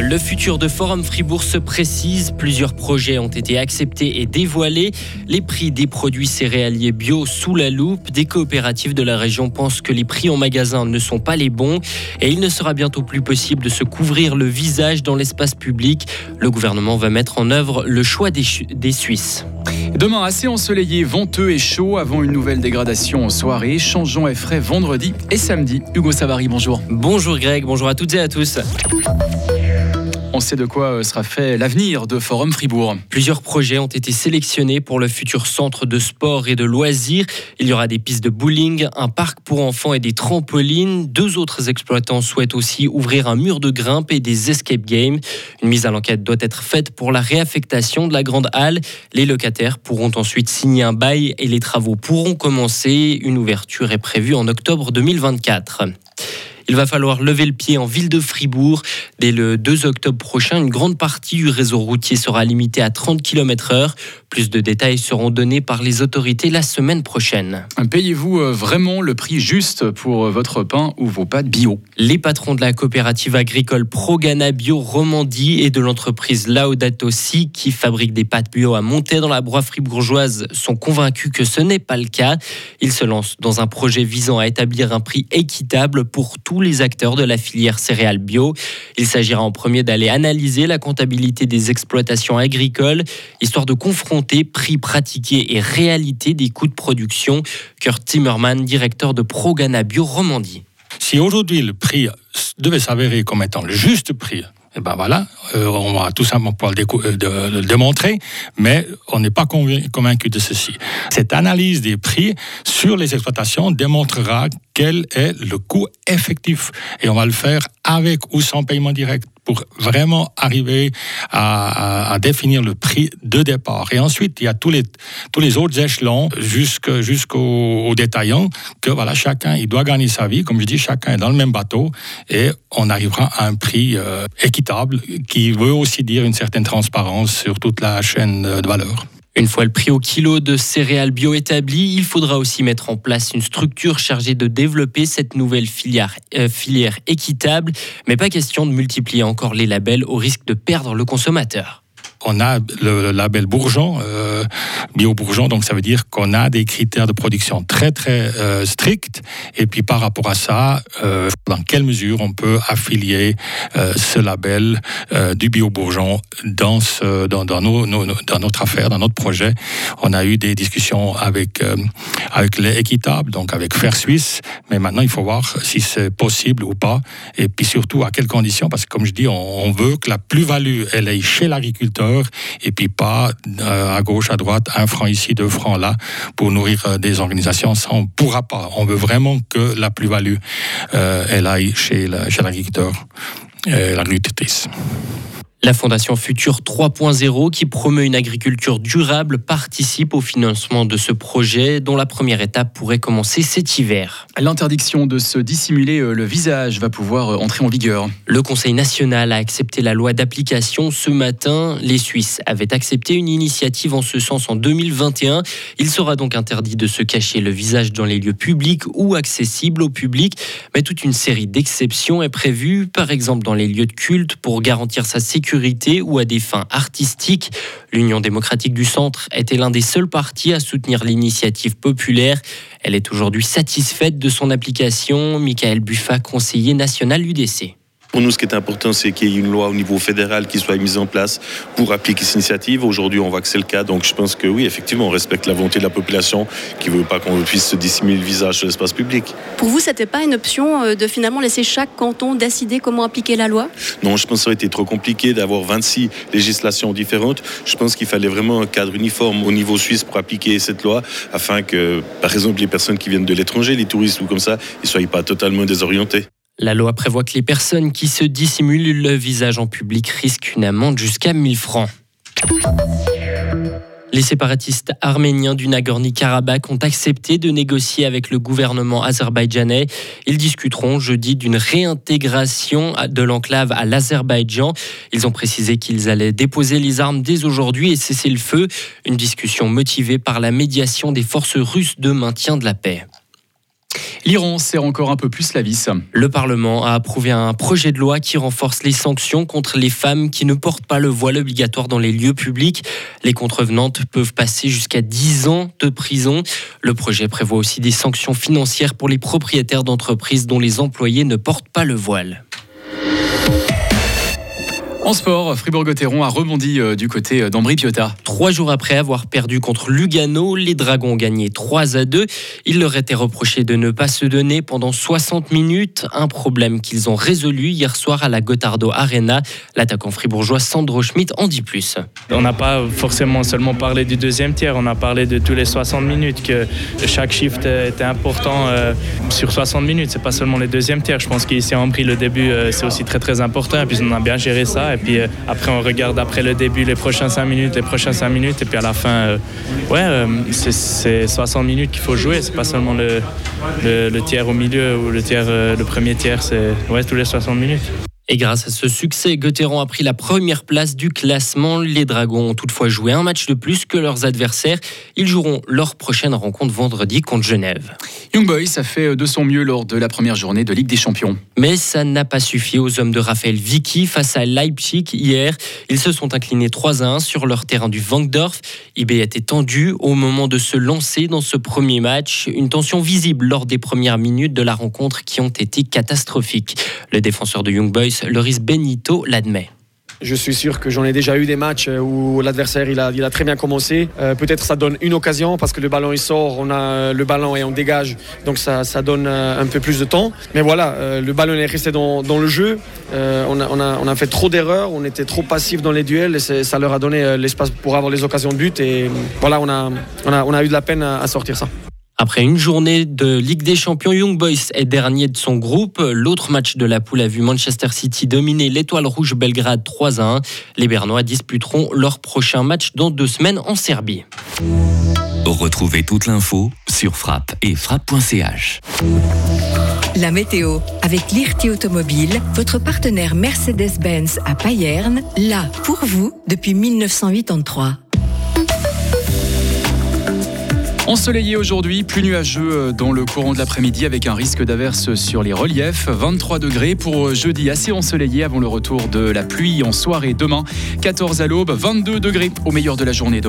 Le futur de Forum Fribourg se précise. Plusieurs projets ont été acceptés et dévoilés. Les prix des produits céréaliers bio sous la loupe. Des coopératives de la région pensent que les prix en magasin ne sont pas les bons et il ne sera bientôt plus possible de se couvrir le visage dans l'espace public. Le gouvernement va mettre en œuvre le choix des, des Suisses. Demain, assez ensoleillé, venteux et chaud avant une nouvelle dégradation en soirée. Changeons et frais vendredi et samedi. Hugo Savary, bonjour. Bonjour Greg, bonjour à toutes et à tous. On sait de quoi euh, sera fait l'avenir de Forum Fribourg. Plusieurs projets ont été sélectionnés pour le futur centre de sport et de loisirs. Il y aura des pistes de bowling, un parc pour enfants et des trampolines. Deux autres exploitants souhaitent aussi ouvrir un mur de grimpe et des escape games. Une mise à l'enquête doit être faite pour la réaffectation de la grande halle. Les locataires pourront ensuite signer un bail et les travaux pourront commencer. Une ouverture est prévue en octobre 2024. Il va falloir lever le pied en ville de Fribourg. Dès le 2 octobre prochain, une grande partie du réseau routier sera limitée à 30 km/h. Plus de détails seront donnés par les autorités la semaine prochaine. Payez-vous euh, vraiment le prix juste pour euh, votre pain ou vos pâtes bio? Les patrons de la coopérative agricole Progana Bio Romandie et de l'entreprise Laudato Si, qui fabrique des pâtes bio à monter dans la broie fribourgeoise, sont convaincus que ce n'est pas le cas. Ils se lancent dans un projet visant à établir un prix équitable pour tous les acteurs de la filière céréales bio. Il s'agira en premier d'aller analyser la comptabilité des exploitations agricoles, histoire de confronter prix pratiqués et réalité des coûts de production. Kurt Timmerman, directeur de Progana Bio Romandie. Si aujourd'hui le prix devait s'avérer comme étant le juste prix, eh ben voilà, euh, on va tout simplement pouvoir le, le démontrer, mais on n'est pas convaincu de ceci. Cette analyse des prix sur les exploitations démontrera quel est le coût effectif. Et on va le faire avec ou sans paiement direct pour vraiment arriver à, définir le prix de départ. Et ensuite, il y a tous les, tous les autres échelons jusqu'au jusqu'au détaillant que voilà, chacun, il doit gagner sa vie. Comme je dis, chacun est dans le même bateau et on arrivera à un prix euh, équitable qui veut aussi dire une certaine transparence sur toute la chaîne de valeur. Une fois le prix au kilo de céréales bio établi, il faudra aussi mettre en place une structure chargée de développer cette nouvelle filière, euh, filière équitable, mais pas question de multiplier encore les labels au risque de perdre le consommateur on a le label Bourgeon, euh, bio Bourgeon, donc ça veut dire qu'on a des critères de production très très euh, stricts. Et puis par rapport à ça, euh, dans quelle mesure on peut affilier ce label du bio Bourgeon dans, dans, dans, notre affaire, dans notre projet? On a eu des discussions avec, avec les équitables, donc avec Fair Suisse, mais maintenant il faut voir si c'est possible ou pas. Et puis surtout à quelles conditions, parce que comme je dis, on, on veut que la plus-value, elle est chez l'agriculteur et puis pas euh, à gauche, à droite, un franc ici, deux francs là, pour nourrir euh, des organisations. Ça, on ne pourra pas. On veut vraiment que la plus-value, euh, elle aille chez l'agriculteur, l'agricultrice. La Fondation Future 3.0, qui promeut une agriculture durable, participe au financement de ce projet, dont la première étape pourrait commencer cet hiver. L'interdiction de se dissimuler euh, le visage va pouvoir euh, entrer en vigueur. Le Conseil national a accepté la loi d'application ce matin. Les Suisses avaient accepté une initiative en ce sens en 2021. Il sera donc interdit de se cacher le visage dans les lieux publics ou accessibles au public, mais toute une série d'exceptions est prévue, par exemple dans les lieux de culte, pour garantir sa sécurité ou à des fins artistiques. L'Union démocratique du Centre était l'un des seuls partis à soutenir l'initiative populaire. Elle est aujourd'hui satisfaite de son application. Michael Buffa, conseiller national UDC. Pour nous, ce qui est important, c'est qu'il y ait une loi au niveau fédéral qui soit mise en place pour appliquer cette initiative. Aujourd'hui, on voit que c'est le cas. Donc, je pense que oui, effectivement, on respecte la volonté de la population qui ne veut pas qu'on puisse se dissimuler le visage sur l'espace public. Pour vous, c'était pas une option euh, de finalement laisser chaque canton décider comment appliquer la loi? Non, je pense que ça aurait été trop compliqué d'avoir 26 législations différentes. Je pense qu'il fallait vraiment un cadre uniforme au niveau suisse pour appliquer cette loi afin que, par exemple, les personnes qui viennent de l'étranger, les touristes ou comme ça, ils ne soient pas totalement désorientés. La loi prévoit que les personnes qui se dissimulent le visage en public risquent une amende jusqu'à 1000 francs. Les séparatistes arméniens du Nagorno-Karabakh ont accepté de négocier avec le gouvernement azerbaïdjanais. Ils discuteront jeudi d'une réintégration de l'enclave à l'Azerbaïdjan. Ils ont précisé qu'ils allaient déposer les armes dès aujourd'hui et cesser le feu. Une discussion motivée par la médiation des forces russes de maintien de la paix. L'Iran serre encore un peu plus la vis. Le Parlement a approuvé un projet de loi qui renforce les sanctions contre les femmes qui ne portent pas le voile obligatoire dans les lieux publics. Les contrevenantes peuvent passer jusqu'à 10 ans de prison. Le projet prévoit aussi des sanctions financières pour les propriétaires d'entreprises dont les employés ne portent pas le voile. En sport, Fribourg-Gotteron a rebondi euh, du côté euh, d'Ambry Piotta. Trois jours après avoir perdu contre Lugano, les Dragons ont gagné 3 à 2. Il leur était reproché de ne pas se donner pendant 60 minutes, un problème qu'ils ont résolu hier soir à la Gotardo Arena. L'attaquant fribourgeois Sandro Schmidt en dit plus. On n'a pas forcément seulement parlé du deuxième tiers, on a parlé de tous les 60 minutes, que chaque shift était important euh, sur 60 minutes, c'est pas seulement les deuxièmes tiers. Je pense qu'ici à Ambry, le début, c'est aussi très très important, et puis on a bien géré ça. Et puis euh, après, on regarde après le début les prochains 5 minutes, les prochains 5 minutes. Et puis à la fin, euh, ouais, euh, c'est 60 minutes qu'il faut jouer. C'est pas seulement le, le, tiers au milieu ou le, tiers, le premier tiers, c'est ouais, tous les 60 minutes. Et grâce à ce succès, Gotteron a pris la première place du classement. Les Dragons ont toutefois joué un match de plus que leurs adversaires. Ils joueront leur prochaine rencontre vendredi contre Genève. Young Boys a fait de son mieux lors de la première journée de Ligue des Champions. Mais ça n'a pas suffi aux hommes de Raphaël Vicky face à Leipzig hier. Ils se sont inclinés 3 à 1 sur leur terrain du Wankdorf. IB était tendu au moment de se lancer dans ce premier match. Une tension visible lors des premières minutes de la rencontre qui ont été catastrophiques. Le défenseur de Young Boys Loris Benito l'admet. Je suis sûr que j'en ai déjà eu des matchs où l'adversaire il a, très bien commencé. Euh, peut-être ça donne une occasion parce que le ballon il sort, on a le ballon et on dégage, donc ça, donne euh, un peu plus de temps. Mais voilà, euh, le ballon est resté dans, le jeu. on, a, fait trop d'erreurs, on était trop passif dans les duels et ça leur a donné l'espace pour avoir les occasions de but. Et voilà, on a eu de la peine à sortir ça. Après une journée de Ligue des Champions, Young Boys est dernier de son groupe. L'autre match de la poule a vu Manchester City dominer l'Étoile Rouge Belgrade 3 à 1. Les Bernois disputeront leur prochain match dans deux semaines en Serbie. Retrouvez toute l'info sur frappe et frappe.ch. La météo avec l'IRT Automobile, votre partenaire Mercedes-Benz à Payerne, là pour vous depuis 1983. Ensoleillé aujourd'hui, plus nuageux euh, dans le courant de l'après-midi avec un risque d'averse sur les reliefs. 23 degrés pour euh, jeudi assez ensoleillé avant le retour de la pluie en soirée demain. 14 à l'aube, 22 degrés au meilleur de la journée.